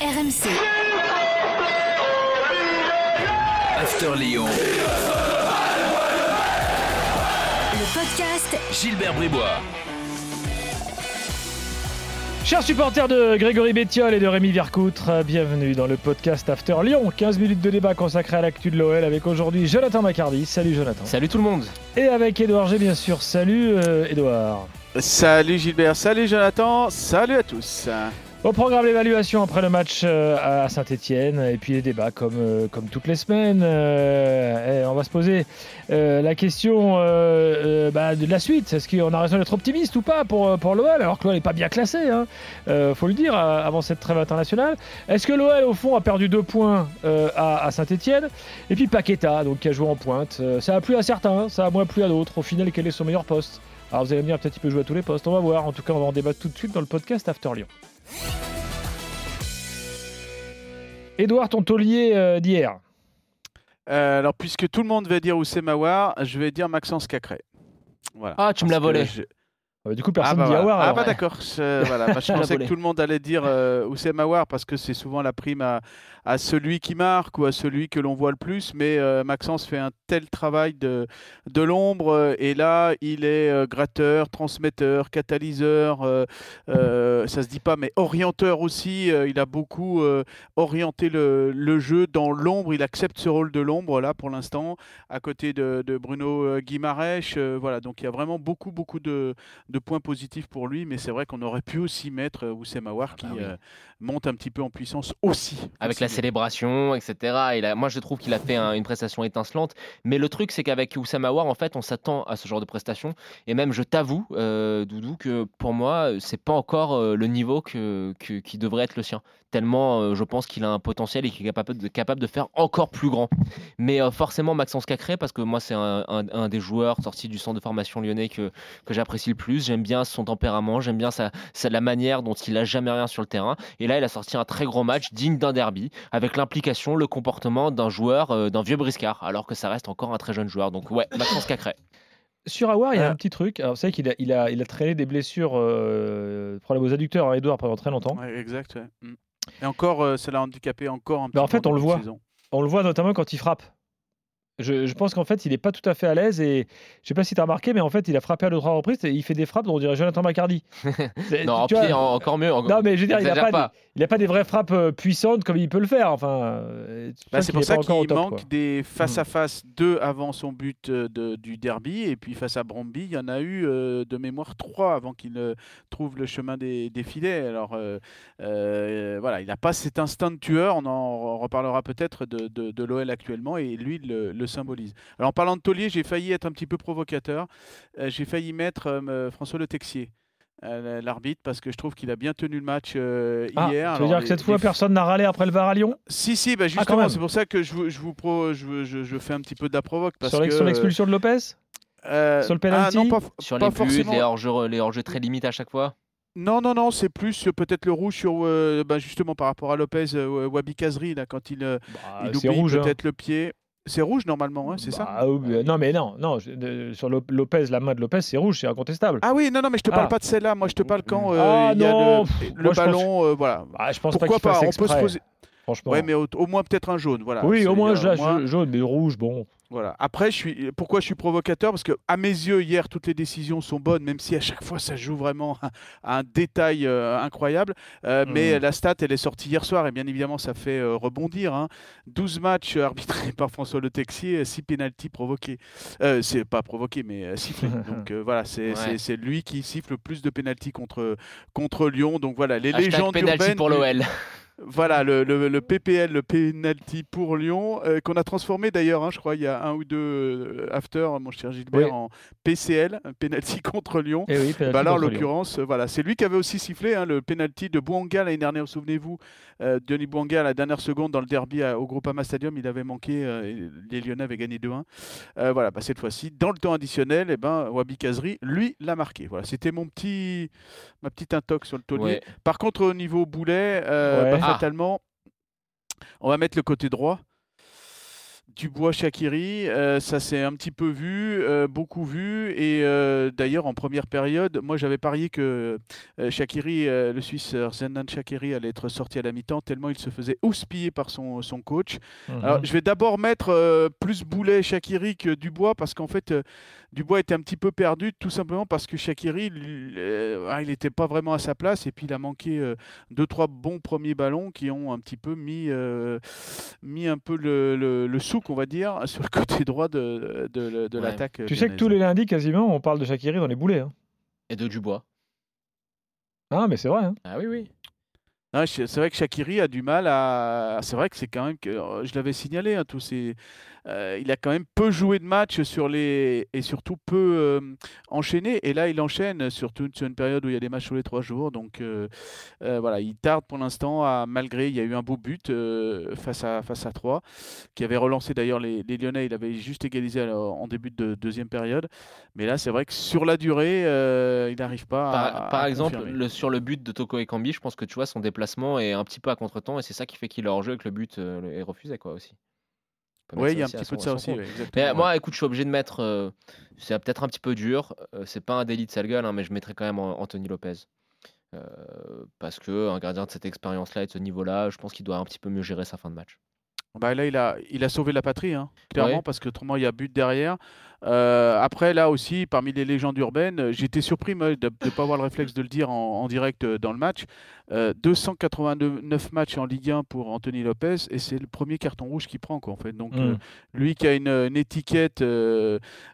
RMC. After Lyon. Le podcast Gilbert Bribois. Chers supporters de Grégory Bettiol et de Rémi Vercoutre, bienvenue dans le podcast After Lyon. 15 minutes de débat consacré à l'actu de l'OL avec aujourd'hui Jonathan Macardy. Salut Jonathan. Salut tout le monde. Et avec Edouard G, bien sûr. Salut euh, Edouard. Salut Gilbert, salut Jonathan, salut à tous. Au programme l'évaluation après le match euh, à Saint-Etienne et puis les débats comme, euh, comme toutes les semaines. Euh, on va se poser la question bah, de la suite. Est-ce qu'on a raison d'être optimiste ou pas pour, pour l'OL alors que l'OL n'est pas bien classé hein, faut le dire avant cette trêve internationale. Est-ce que l'OL au fond a perdu deux points à, Saint-Etienne Et puis Paqueta donc, qui a joué en pointe. Ça a plu à certains, ça a moins plu à d'autres. Au final, quel est son meilleur poste? Alors vous allez me dire peut-être qu'il peut jouer à tous les postes, on va voir. En tout cas, on va en débattre tout de suite dans le podcast After Lyon. Edouard, ton taulier euh, d'hier. Euh, alors, puisque tout le monde va dire Oussem Aouar, je vais dire Maxence Cacré. Voilà. Ah, tu me l'as volé. je- Euh, du coup, Ah personne bah, dit voilà. Awar. Ah bah d'accord, je, voilà. Bah, je pensais que tout le monde allait dire euh, Oussem Aouar parce que c'est souvent la prime à, à celui qui marque ou à celui que l'on voit le plus, mais euh, Maxence fait un tel travail de, de l'ombre euh, et là il est euh, gratteur, transmetteur, catalyseur, euh, euh, ça se dit pas, mais orienteur aussi, euh, il a beaucoup euh, orienté le, le jeu dans l'ombre, il accepte ce rôle de l'ombre là pour l'instant, à côté de, de Bruno euh, Guimarèche, euh, voilà, donc il y a vraiment beaucoup beaucoup de, de points positifs pour lui, mais c'est vrai qu'on aurait pu aussi mettre euh, Oussem Aouar qui bah oui. euh, monte un petit peu en puissance aussi. Avec la bien. célébration, etc. A- moi, je trouve qu'il a fait un- une prestation étincelante. Mais le truc, c'est qu'avec Oussama Aouar, en fait, on s'attend à ce genre de prestation. Et même, je t'avoue, euh, Doudou, que pour moi, c'est pas encore euh, le niveau que, que- qui devrait être le sien. Tellement, euh, je pense qu'il a un potentiel et qu'il est capable de, capable de faire encore plus grand. Mais euh, forcément, Maxence Cacré, parce que moi, c'est un, un- un des joueurs sortis du centre de formation lyonnais que, que j'apprécie le plus. J'aime bien son tempérament, j'aime bien sa, sa- la manière dont il a jamais rien sur le terrain. Et là, il a sorti un très gros match digne d'un derby, avec l'implication, le comportement d'un joueur, euh, d'un vieux briscard, alors que ça reste encore un très jeune joueur. Donc ouais, Maxence Cacré. Sur Awar, il y a un petit truc. Alors, vous savez qu'il a, il a, il a traîné des blessures, euh, problèmes aux adducteurs, hein, Edouard, pendant très longtemps. Ouais, exact. ouais. Mm. Et encore, euh, ça l'a handicapé encore un peu. en fait, on le voit. On le voit notamment quand il frappe. Je, je pense qu'en fait, il n'est pas tout à fait à l'aise et je sais pas si tu as remarqué, mais en fait, il a frappé à deux trois reprises et il fait des frappes dont on dirait Jonathan Macardy. C'est- Non, tu vois, pire, en- encore mieux. en- non, mais je veux dire, il n'a pas, a pas des vraies frappes euh, puissantes comme il peut le faire. Enfin, euh, Bah, c'est pour ça pas qu'il manque quoi. des face-à-face deux avant son but euh, de- du derby. Et puis face à Bromby, il y en a eu euh, de mémoire trois avant qu'il euh, trouve le chemin des, des filets. Alors euh, euh, voilà, il n'a pas cet instinct de tueur. On en reparlera peut-être de, de- de l'OL actuellement. Et lui, le symbolise. Alors en parlant de taulier, j'ai failli être un petit peu provocateur. Euh, j'ai failli mettre euh, François Le Texier. euh, l'arbitre parce que je trouve qu'il a bien tenu le match euh, Ah, hier. veux Alors, dire les- que cette les fois, personne n'a râlé après le VAR à Lyon? Si, si, bah Ah, justement, c'est pour ça que je vous, je vous pro, je, veux- je, je fais un petit peu de la provoque. Parce sur que, sur l'expulsion de Lopez? euh, sur le ah, penalty non, pas, Sur pas les buts, forcément. les hors-jeux les hors très limites à chaque fois? Non, non, non, c'est plus peut-être le rouge sur, euh, bah, justement par rapport à Lopez, euh, Wabi Kazri, là, quand il, Bah, il oublie hein. peut-être le pied. C'est rouge normalement, hein, c'est ça Bah, euh, Non, mais non, non. je- de- sur Lo- Lopez, la main de Lopez, c'est rouge, c'est incontestable. Ah oui, non, non, mais je te parle Ah. pas de celle-là. Moi, je te parle quand euh, Ah, il y a non, le, pff, le moi, je pense- ballon. euh, voilà. Bah, je pense Pourquoi pas On peut se poser. franchement. Ouais, mais au, au moins peut-être un jaune. Voilà. oui, au moins, là, jaune, mais rouge, bon. Voilà. Après, je suis... pourquoi je suis provocateur? Parce que à mes yeux, hier, toutes les décisions sont bonnes, même si à chaque fois, ça joue vraiment à un détail euh, incroyable. Euh, Mais Mhm. la stat, elle est sortie hier soir, et bien évidemment, ça fait euh, rebondir. hein. 12 matchs arbitrés par François Le Texier, 6 pénalties provoqués. C'est pas provoqués, mais sifflés. Donc voilà, c'est Ouais. lui qui siffle le plus de pénalties contre, contre Lyon. Donc voilà, les Hashtag légendes urbaines pour l'OL. voilà, le, le- le PPL, le penalty pour Lyon, euh, qu'on a transformé d'ailleurs, hein, je crois, il y a un ou deux euh, after, mon cher Gilbert, Oui. en PCL, un penalty contre Lyon. Et oui, penalty Bah là, en l'occurrence, euh, voilà, c'est lui qui avait aussi sifflé hein, le penalty de Bouanga l'année dernière, souvenez-vous, euh, Denis Bouanga à la dernière seconde dans le derby à- au Groupama Stadium, il avait manqué, euh, les Lyonnais avaient gagné 2-1. Euh, voilà, bah, cette fois-ci, dans le temps additionnel, eh ben, Wabi Kazri, lui, l'a marqué. Voilà, c'était mon petit, ma petite intox sur le. Ouais. Par contre, au niveau boulet, euh, Ouais. bah, Ah. fatalement, on va mettre le côté droit. Dubois Shakiri, euh, ça s'est un petit peu vu, euh, beaucoup vu. Et euh, d'ailleurs, en première période, moi j'avais parié que Shakiri, le Suisse Zenan Shakiri, allait être sorti à la mi-temps, tellement il se faisait houspiller par son, son coach. Mhm. Alors, je vais d'abord mettre plus Boulet Shakiri que Dubois parce qu'en fait, Dubois était un petit peu perdu tout simplement parce que Shakiri, euh, ah, il n'était pas vraiment à sa place et puis il a manqué euh, deux trois bons premiers ballons qui ont un petit peu mis, euh, mis un peu le, le, le souk, on va dire, sur le côté droit de, de, de Ouais. l'attaque. Tu sais que tous les lundis, quasiment, on parle de Shakiri dans les boulets. hein. Et de Dubois. Ah, mais c'est vrai. hein. Ah oui, oui. C'est vrai que Shakiri a du mal à. C'est vrai que c'est quand même que je l'avais signalé. hein, tous ces... euh, il a quand même peu joué de matchs sur les et surtout peu euh, enchaîné. Et là, il enchaîne surtout sur une période où il y a des matchs tous les trois jours. Donc euh, voilà, il tarde pour l'instant. À... Malgré, il y a eu un beau but face à face à 3 qui avait relancé d'ailleurs les, les Lyonnais. Il avait juste égalisé alors, en début de deuxième période. Mais là, c'est vrai que sur la durée, il n'arrive pas Par, à. par à exemple, le, sur le but de Toko Ekambi, je pense que tu vois, son déplacement est un petit peu à contre-temps et c'est ça qui fait qu'il est hors jeu et que le but est refusé, quoi, aussi. Oui, il y a un petit peu de ça aussi. ouais, Mais ouais. moi, écoute, je suis obligé de mettre. euh, c'est peut-être un petit peu dur. euh, c'est pas un délit de sale gueule, hein, mais je mettrais quand même Anthony Lopez. Euh, parce que un gardien de cette expérience-là et de ce niveau-là, je pense qu'il doit un petit peu mieux gérer sa fin de match. Bah là, il a, il a sauvé la patrie, hein, clairement, Ouais. parce que autrement, il y a but derrière. Euh, après, là aussi, parmi les légendes urbaines, euh, j'étais surpris moi, de ne pas avoir le réflexe de le dire en, en direct euh, dans le match. Euh, 289 matchs en Ligue 1 pour Anthony Lopez, et c'est le premier carton rouge qu'il prend, quoi, en fait. Donc, euh, Mm. lui qui a une, une étiquette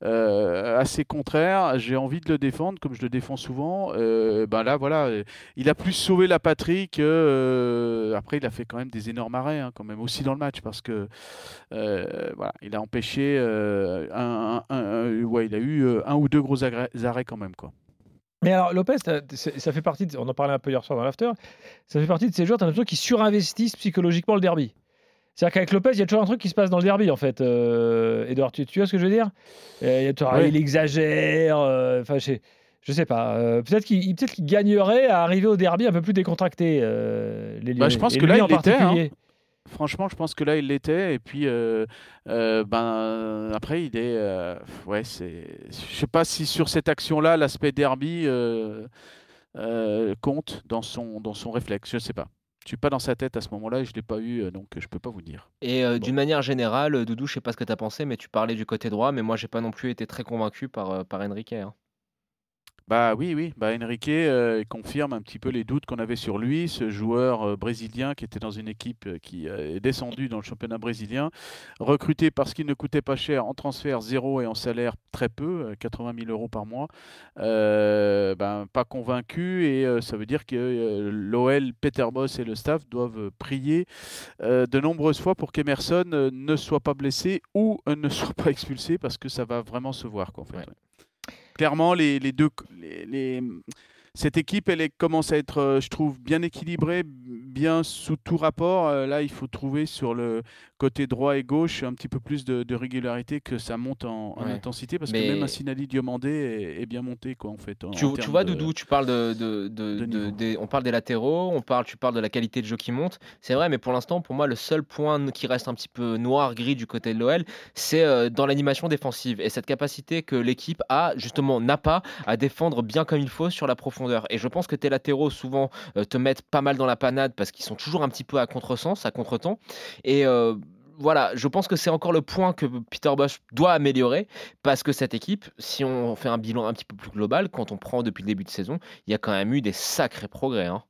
assez contraire, j'ai envie de le défendre, comme je le défends souvent. Ben là, voilà, il a plus sauvé la patrie que. après, il a fait quand même des énormes arrêts, hein, quand même, aussi dans le match, parce que voilà, il a empêché un, un- un- ouais, il a eu euh, un ou deux gros arrêts quand même, quoi. Mais alors, Lopez, ça fait partie, de- on en parlait un peu hier soir dans l'after, ça fait partie de ces joueurs, tu as l'impression qu'ils surinvestissent psychologiquement le derby. C'est-à-dire qu'avec Lopez, il y a toujours un truc qui se passe dans le derby, en fait. Euh, Edouard, tu, tu vois ce que je veux dire? Euh, il Ouais. Exagère, euh, enfin, je, je sais pas. peut-être qu'il peut gagnerait à arriver au derby un peu plus décontracté, Bah, je pense que là, il en l'était, hein. Franchement, je pense que là, il l'était. Et puis, euh, euh, ben, après, il est. euh, ouais, c'est. Je sais pas si sur cette action-là, l'aspect derby euh, euh, compte dans son, dans son réflexe. Je sais pas. Je suis pas dans sa tête à ce moment-là et je l'ai pas eu, euh, donc je peux pas vous dire. Et euh, d'une manière générale, euh, Doudou, je sais pas ce que tu as pensé, mais tu parlais du côté droit, mais moi, j'ai pas non plus été très convaincu par, euh, par Enrique. hein. Bah oui, oui. Bah Enrique euh, confirme un petit peu les doutes qu'on avait sur lui, ce joueur euh, brésilien qui était dans une équipe euh, qui est descendue dans le championnat brésilien, recruté parce qu'il ne coûtait pas cher en transfert zéro et en salaire très peu, euh, 80 000 euros par mois. Ben, pas convaincu et ça veut dire que l'OL, Peter Boss et le staff doivent prier de nombreuses fois pour qu'Emerson ne soit pas blessé ou ne soit pas expulsé parce que ça va vraiment se voir. Quoi, en fait, Ouais. Clairement, les, deux, cette équipe, elle commence à être, euh, je trouve, bien équilibrée, bien sous tout rapport. Euh, Là, il faut trouver sur le côté droit et gauche un petit peu plus de, de régularité que ça monte en, en Ouais. intensité parce Mais- que même un Sinali Diomandé est, est bien monté, quoi, en fait. en- Tu, en tu termes vois, de- Doudou, tu parles de, des- on parle des latéraux, on parle, tu parles de la qualité de jeu qui monte. C'est vrai, mais pour l'instant, pour moi, le seul point qui reste un petit peu noir gris du côté de l'OL, c'est euh, dans l'animation défensive et cette capacité que l'équipe a justement n'a pas à défendre bien comme il faut sur la profondeur. Et je pense que tes latéraux souvent euh, te mettent pas mal dans la panade parce qu'ils sont toujours un petit peu à contresens, à contretemps. Et euh, voilà, je pense que c'est encore le point que Peter Bosch doit améliorer parce que cette équipe, si on fait un bilan un petit peu plus global, quand on prend depuis le début de saison, il y a quand même eu des sacrés progrès. hein.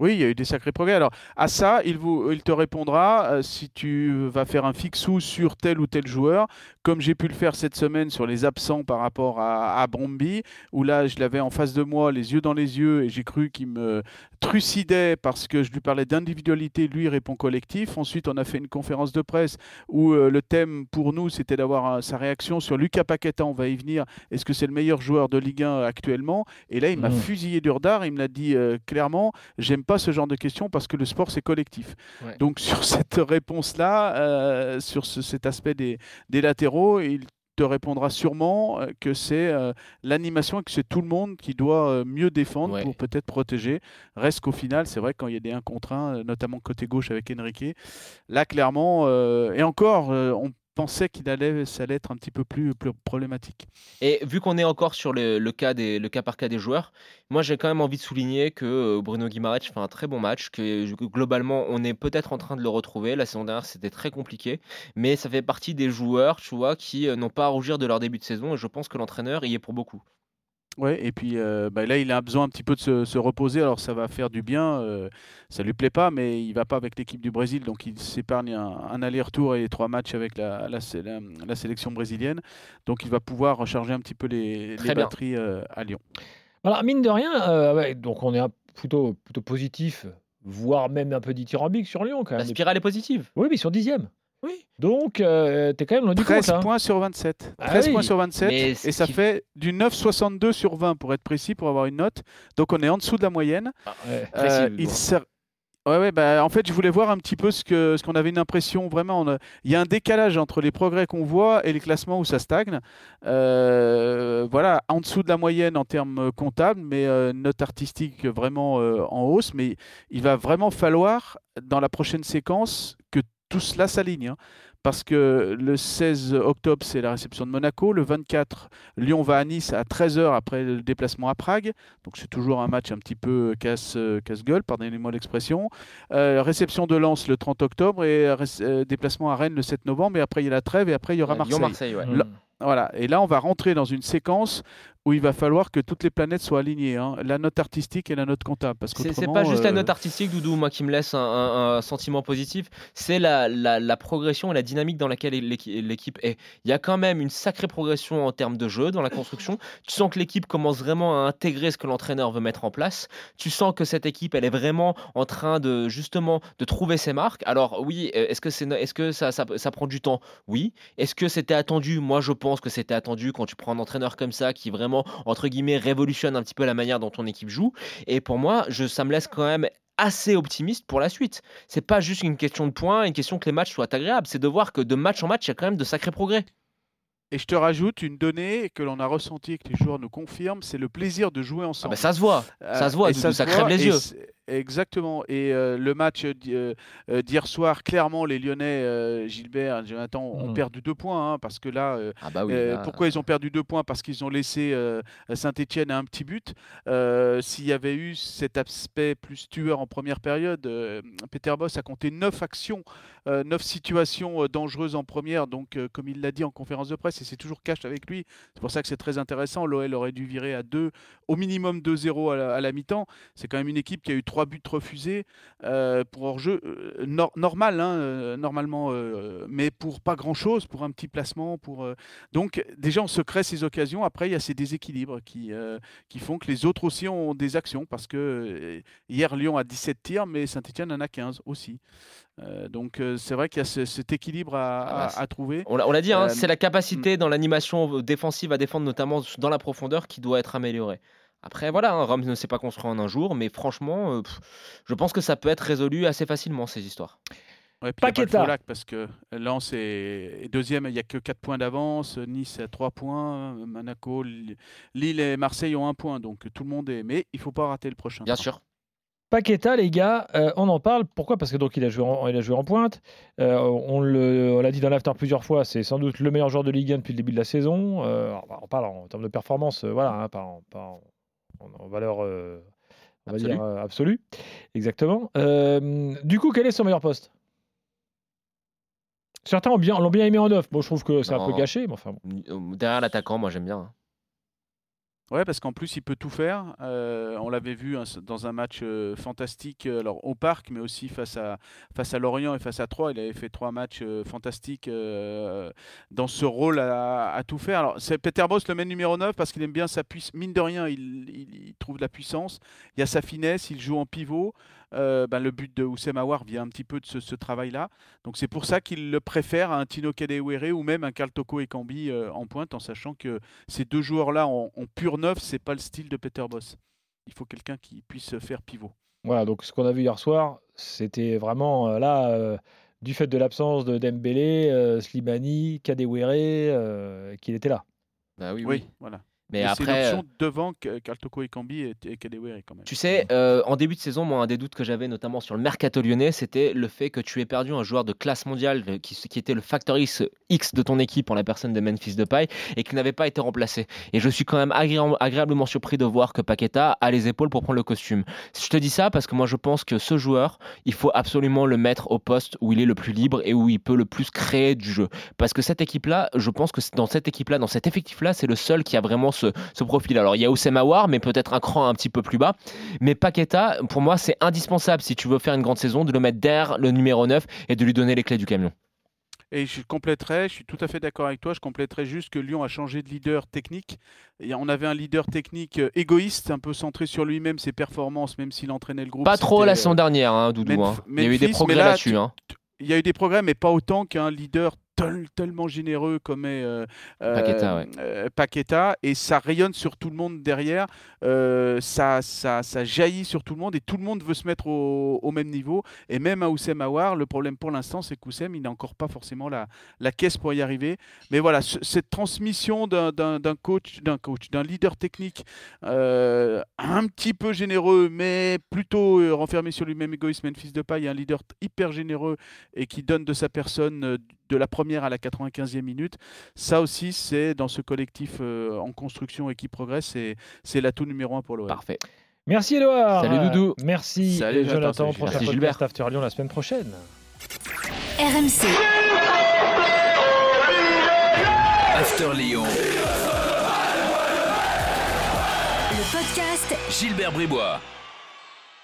Oui, il y a eu des sacrés progrès. Alors, à ça, il, vous, il te répondra euh, si tu vas faire un fixou sur tel ou tel joueur, comme j'ai pu le faire cette semaine sur les absents par rapport à, à Bromby, où là, je l'avais en face de moi, les yeux dans les yeux, et j'ai cru qu'il me trucidait parce que je lui parlais d'individualité, lui il répond collectif. Ensuite, on a fait une conférence de presse où euh, le thème pour nous, c'était d'avoir euh, sa réaction sur Lucas Paqueta, on va y venir. Est-ce que c'est le meilleur joueur de Ligue 1 actuellement? Et là, il m'a Mhm. fusillé du retard, il me l'a dit clairement, j'aime pas ce genre de questions parce que le sport c'est collectif. Ouais. Donc sur cette réponse-là, euh, sur ce- cet aspect des, des latéraux, il te répondra sûrement euh, que c'est euh, l'animation et que c'est tout le monde qui doit euh, mieux défendre Ouais. pour peut-être protéger. Reste qu'au final, c'est vrai quand il y a des 1 contre 1, euh, notamment côté gauche avec Enrique, là clairement, euh, et encore, on pensait qu'il allait, ça allait être un petit peu plus, problématique. Et vu qu'on est encore sur le, cas par cas des joueurs, moi j'ai quand même envie de souligner que euh, Bruno Guimaraes fait un très bon match, que globalement on est peut-être en train de le retrouver. La saison dernière c'était très compliqué, mais ça fait partie des joueurs, qui euh, n'ont pas à rougir de leur début de saison et je pense que l'entraîneur y est pour beaucoup. Ouais, et puis euh, bah, là, il a besoin un petit peu de se, se reposer. Alors, ça va faire du bien. euh, ça lui plaît pas, mais il va pas avec l'équipe du Brésil, donc il s'épargne un, un aller-retour et trois matchs avec la, la, sé- la- la sélection brésilienne. Donc, il va pouvoir recharger un petit peu les, Très les bien. batteries euh, à Lyon. Alors, mine de rien, euh, ouais, donc on est un- plutôt, plutôt positif, voire même un peu dithyrambique sur Lyon quand La même. spirale est positive. Oui, mais sur dixième. Oui. Donc, euh, t'es quand même loin du 13 compte. hein. points sur 27. Ah 13 oui. points sur 27. Mais Et ça qui- fait du 9,62 sur 20 pour être précis, pour avoir une note. Donc, on est en dessous de la moyenne. Ouais. Précis, Euh, bon. il ser- Ouais, ouais, bah, en fait, je voulais voir un petit peu ce que ce qu'on avait une impression vraiment. on a- Il y a un décalage entre les progrès qu'on voit et les classements où ça stagne. Euh, voilà, en dessous de la moyenne en termes comptables, mais euh, note artistique vraiment euh, en hausse. Mais il va vraiment falloir, dans la prochaine séquence, que tout cela s'aligne. hein. Parce que le 16 octobre, c'est la réception de Monaco. Le 24, Lyon va à Nice à 13h après le déplacement à Prague. Donc c'est toujours un match un petit peu casse, casse-gueule, pardonnez-moi l'expression. Euh, réception de Lens le 30 octobre et euh, euh, déplacement à Rennes le 7 novembre. Et après, il y a la trêve et après, il y aura Marseille. Lyon-Marseille, ouais. Là- Voilà. Et là, on va rentrer dans une séquence où il va falloir que toutes les planètes soient alignées. hein. La note artistique et la note comptable. Parce C'est c'est pas juste la euh, note artistique, Doudou, moi qui me laisse un, un- un sentiment positif, c'est la, la- la progression et la dynamique dans laquelle l'équi- l'équipe est. Il y a quand même une sacrée progression en termes de jeu dans la construction. Tu sens que l'équipe commence vraiment à intégrer ce que l'entraîneur veut mettre en place. Tu sens que cette équipe, elle est vraiment en train de justement de trouver ses marques. Alors oui, est-ce que, c'est, est-ce que ça, ça, ça prend du temps? Oui. Est-ce que c'était attendu? Moi, je pense que c'était attendu quand tu prends un entraîneur comme ça qui vraiment, entre guillemets, révolutionne un petit peu la manière dont ton équipe joue. Et pour moi, je, ça me laisse quand même assez optimiste pour la suite. C'est pas juste une question de points, une question que les matchs soient agréables. C'est de voir que de match en match, il y a quand même de sacrés progrès. Et je te rajoute une donnée que l'on a ressentie et que les joueurs nous confirment, c'est le plaisir de jouer Ah ensemble. bah, ça se voit. ça se voit, et ça se crève les et yeux. Exactement. Et euh, le match euh, euh, d'hier soir, clairement, les Lyonnais, euh, Gilbert, Jonathan, ont Mhm. perdu deux points. hein, parce que là, euh, Ah bah oui. là- pourquoi ils ont perdu deux points? Parce qu'ils ont laissé Saint-Etienne à un petit but. S'il y avait eu cet aspect plus tueur en première période, Peter Boss a compté neuf actions, neuf situations dangereuses en première. Donc, comme il l'a dit en conférence de presse, et c'est toujours cash avec lui, c'est pour ça que c'est très intéressant. L'OL aurait dû virer à deux, au minimum 2-0 à la, la mi-temps. C'est quand même une équipe qui a eu trois buts refusés euh, pour hors-jeu euh, nor- normal, hein, euh, normalement, mais pour pas grand-chose, pour un petit placement. Pour, Donc déjà, on se crée ces occasions. Après, il y a ces déséquilibres qui, qui font que les autres aussi ont des actions, parce que hier, Lyon a 17 tirs, mais Saint-Etienne en a 15 aussi. Donc c'est vrai qu'il y a ce- cet équilibre à, Ah bah, à- trouver. On l'a on l'a dit, hein, c'est la capacité dans l'animation défensive à défendre, notamment dans la profondeur, qui doit être améliorée. Après, voilà, hein, Rome ne s'est pas construit en un jour, mais franchement, euh, pff, je pense que ça peut être résolu assez facilement, ces histoires. Ouais, puis il y a pas le Paqueta. Folac, parce que Lens est deuxième, il n'y a que 4 points d'avance. Nice a 3 points. Monaco, Lille et Marseille ont 1 point. Donc tout le monde est. Mais il ne faut pas rater le prochain. Bien sûr. Paqueta, les gars, euh, on en parle. Pourquoi? Parce que donc il a joué en, il a joué en pointe. Euh, on l'a dit dans l'after plusieurs fois. C'est sans doute le meilleur joueur de Ligue 1 depuis le début de la saison. Euh, on parle en termes de performance, euh, voilà, hein, pas, en, pas en- en- valeur, euh, on va Absolue. dire euh, absolue. Exactement. Du coup, quel est son meilleur poste? Certains bien, l'ont bien aimé en neuf. Moi, je trouve que c'est un peu gâché, mais enfin. bon. Euh, Derrière l'attaquant, moi j'aime bien. Ouais, parce qu'en plus, il peut tout faire. Euh, on l'avait vu hein, dans un match euh, fantastique, euh, alors au parc, mais aussi face à, face à Lorient et face à Troyes. Il avait fait trois matchs fantastiques dans ce rôle à, tout faire. Alors, c'est Peter Boss le mène numéro 9 parce qu'il aime bien sa puissance. Mine de rien, il, trouve de la puissance. Il y a sa finesse, il joue en pivot. Ben, le but de Oussem Aouar vient un petit peu de ce, travail-là. Donc c'est pour ça qu'il le préfère à un Tino Kadewere ou même un Karl Toko Ekambi euh, en pointe, en sachant que ces deux joueurs-là en pur neuf, c'est pas le style de Peter Boss. Il faut quelqu'un qui puisse faire pivot. Voilà, donc ce qu'on a vu hier soir, c'était vraiment euh, là euh, du fait de l'absence de Dembélé, euh, Slimani, Kadewere, euh, qu'il était là. Bah oui, Oui, oui. voilà. Mais Mais c'est après, euh, devant Kaltoko et Kambi et, Kadewere quand même. Tu sais, euh, en début de saison, moi, un des doutes que j'avais, notamment sur le mercato lyonnais, c'était le fait que tu aies perdu un joueur de classe mondiale euh, qui, qui était le facteur X, X de ton équipe en la personne de Memphis Depay et qui n'avait pas été remplacé. Et je suis quand même agréa- agréablement surpris de voir que Paqueta a les épaules pour prendre le costume. Je te dis ça parce que moi, je pense que ce joueur, il faut absolument le mettre au poste où il est le plus libre et où il peut le plus créer du jeu. Parce que cette équipe-là, je pense que dans cette équipe-là, dans cet effectif-là, c'est le seul qui a vraiment ce, ce profil. Alors, il y a Oussem Aouar, mais peut-être un cran un petit peu plus bas. Mais Paqueta, pour moi, c'est indispensable si tu veux faire une grande saison de le mettre derrière le numéro 9 et de lui donner les clés du camion. Et je compléterais, je suis tout à fait d'accord avec toi, je compléterais juste que Lyon a changé de leader technique. Et on avait un leader technique euh, égoïste, un peu centré sur lui-même, ses performances, même s'il entraînait le groupe. Pas trop la saison dernière, hein, Doudou. Hein. Il y a eu des progrès là-dessus. hein. Il y a eu des progrès, mais pas autant qu'un leader tel- tellement généreux comme est euh, euh, Paqueta, ouais. euh, Paqueta. Et ça rayonne sur tout le monde derrière. Euh, ça, ça, ça jaillit sur tout le monde et tout le monde veut se mettre au, au même niveau. Et même à Oussem Aouar, le problème pour l'instant, c'est qu'Oussem, il n'a encore pas forcément la, la caisse pour y arriver. Mais voilà, ce- cette transmission d'un- coach, d'un coach, d'un leader technique un petit peu généreux, mais plutôt renfermé sur lui-même, égoïste, Memphis Depay, un leader hyper généreux et qui donne de sa personne de la première à la 95e minute. Ça aussi, c'est dans ce collectif euh, en construction et qui progresse, c'est- c'est l'atout numéro un pour l'OL. Parfait. Merci Edouard. Salut, Doudou. Merci Salut, Jonathan, Jonathan. Prochain Merci, podcast Gilbert. After Lyon la semaine prochaine. RMC, After Lyon. le podcast Gilbert Bribois.